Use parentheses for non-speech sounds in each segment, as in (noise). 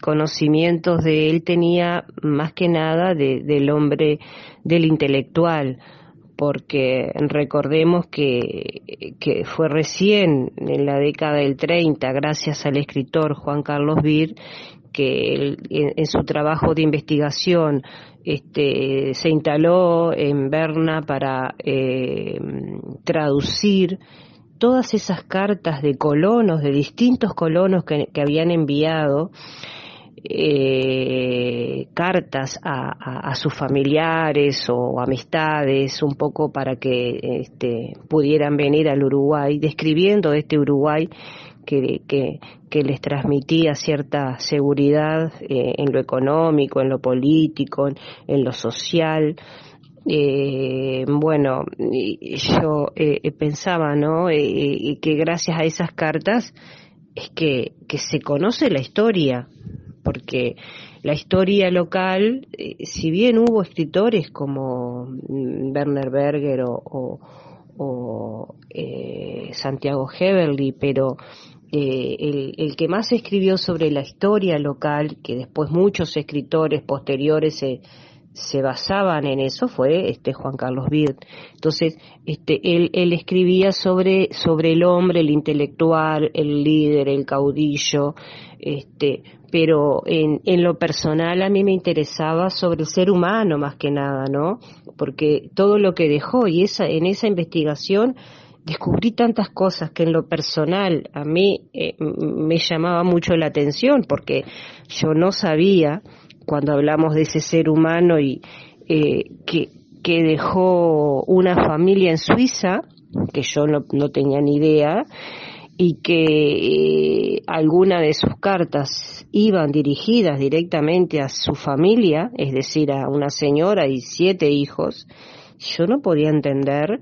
conocimientos de él tenía más que nada del hombre, del intelectual, porque recordemos que, fue recién en la década del 30, gracias al escritor Juan Carlos Bir, que en, su trabajo de investigación este, se instaló en Berna para eh, traducir todas esas cartas de colonos, de distintos colonos que, habían enviado eh, cartas a, sus familiares o amistades, un poco para que este, pudieran venir al Uruguay, describiendo este Uruguay que, que, les transmitía cierta seguridad eh, en lo económico, en lo político, en lo social. Eh, bueno, yo eh, pensaba, ¿no? Eh, que gracias a esas cartas es que, que se conoce la historia, porque la historia local, eh, si bien hubo escritores como mm, Werner Berger o, o, Santiago Heberly, pero el, el, que más escribió sobre la historia local, que después muchos escritores posteriores se, se basaban en eso fue este Juan Carlos Bird. Entonces, este, él, él escribía sobre, sobre el hombre, el intelectual, el líder, el caudillo, este, pero en, en lo personal a mí me interesaba sobre el ser humano más que nada, ¿no? Porque todo lo que dejó y esa, en esa investigación descubrí tantas cosas que en lo personal a mí eh, me llamaba mucho la atención porque yo no sabía cuando hablamos de ese ser humano y eh, que, dejó una familia en Suiza, que yo no, no tenía ni idea, y que eh, algunas de sus cartas iban dirigidas directamente a su familia, es decir, a una señora y siete hijos, yo no podía entender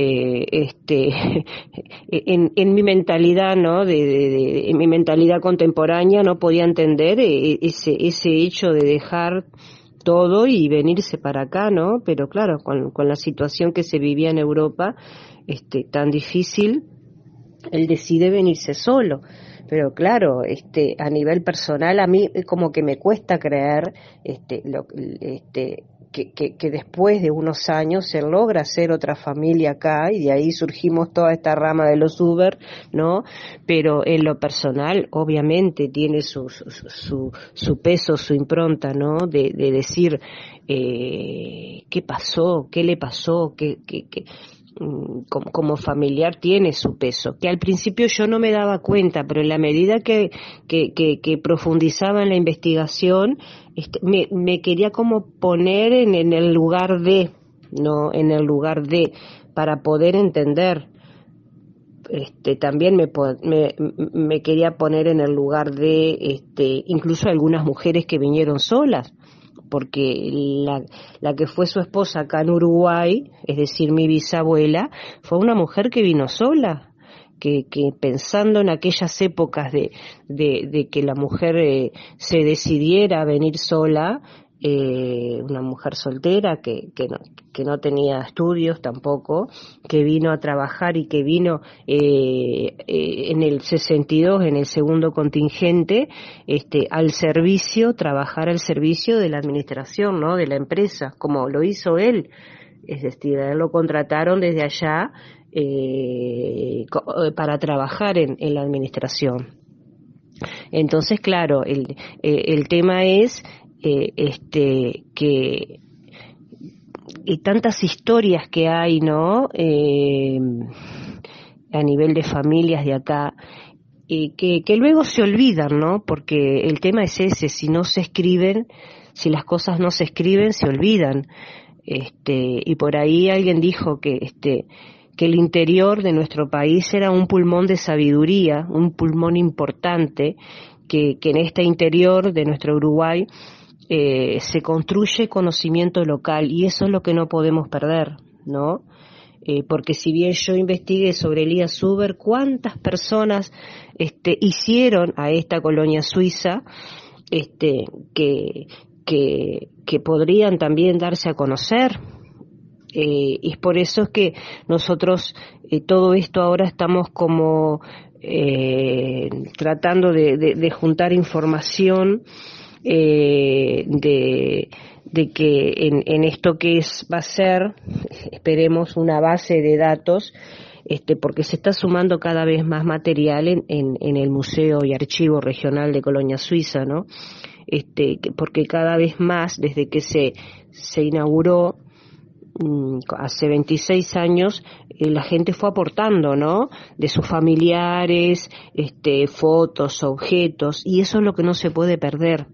eh, este (laughs) en, mi mentalidad no de, en mi mentalidad contemporánea no podía entender eh, ese ese hecho de dejar todo y venirse para acá no pero claro con, con la situación que se vivía en Europa este tan difícil él decide venirse solo. Pero claro este a nivel personal a mí como que me cuesta creer este lo este que, que, después de unos años se logra hacer otra familia acá y de ahí surgimos toda esta rama de los Uber, ¿no? Pero en lo personal, obviamente, tiene su, su, su, peso, su impronta, ¿no? De, de decir, eh, ¿qué pasó? ¿Qué le pasó? ¿Qué, qué, qué? Mm, como, familiar tiene su peso, que al principio yo no me daba cuenta, pero en la medida que, que, que, profundizaba en la investigación, este, me, quería como poner en, en, el lugar de, no en el lugar de, para poder entender. Este, también me, me, me quería poner en el lugar de este, incluso algunas mujeres que vinieron solas, porque la, la, que fue su esposa acá en Uruguay, es decir, mi bisabuela, fue una mujer que vino sola, que, que pensando en aquellas épocas de, de, que la mujer eh, se decidiera a venir sola, eh, una mujer soltera que, que, no, que no tenía estudios tampoco, que vino a trabajar y que vino eh, eh, en el 62, en el segundo contingente, este, al servicio, trabajar al servicio de la administración, ¿no? De la empresa, como lo hizo él. Es decir, lo contrataron desde allá eh, para trabajar en, en la administración. Entonces, claro, el, el tema es eh, este, que y tantas historias que hay, ¿no? Eh, a nivel de familias de acá, y que, que luego se olvidan, ¿no? Porque el tema es ese, si no se escriben, si las cosas no se escriben, se olvidan. Este, y por ahí alguien dijo que, este, que el interior de nuestro país era un pulmón de sabiduría, un pulmón importante, que, que en este interior de nuestro Uruguay eh, se construye conocimiento local y eso es lo que no podemos perder, ¿no? Eh, porque si bien yo investigué sobre Elías Huber, cuántas personas este, hicieron a esta colonia suiza este, que, que, que podrían también darse a conocer, eh, y es por eso que nosotros todo esto ahora estamos como tratando de, juntar información eh, de, que en, esto que es va a ser, esperemos, una base de datos, este, porque se está sumando cada vez más material en, en, el Museo y Archivo Regional de Colonia Suiza, ¿no? Este, porque cada vez más, desde que se, se inauguró, Mm, hace 26 años eh, la gente fue aportando, ¿no? De sus familiares, este, fotos, objetos, y eso es lo que no se puede perder.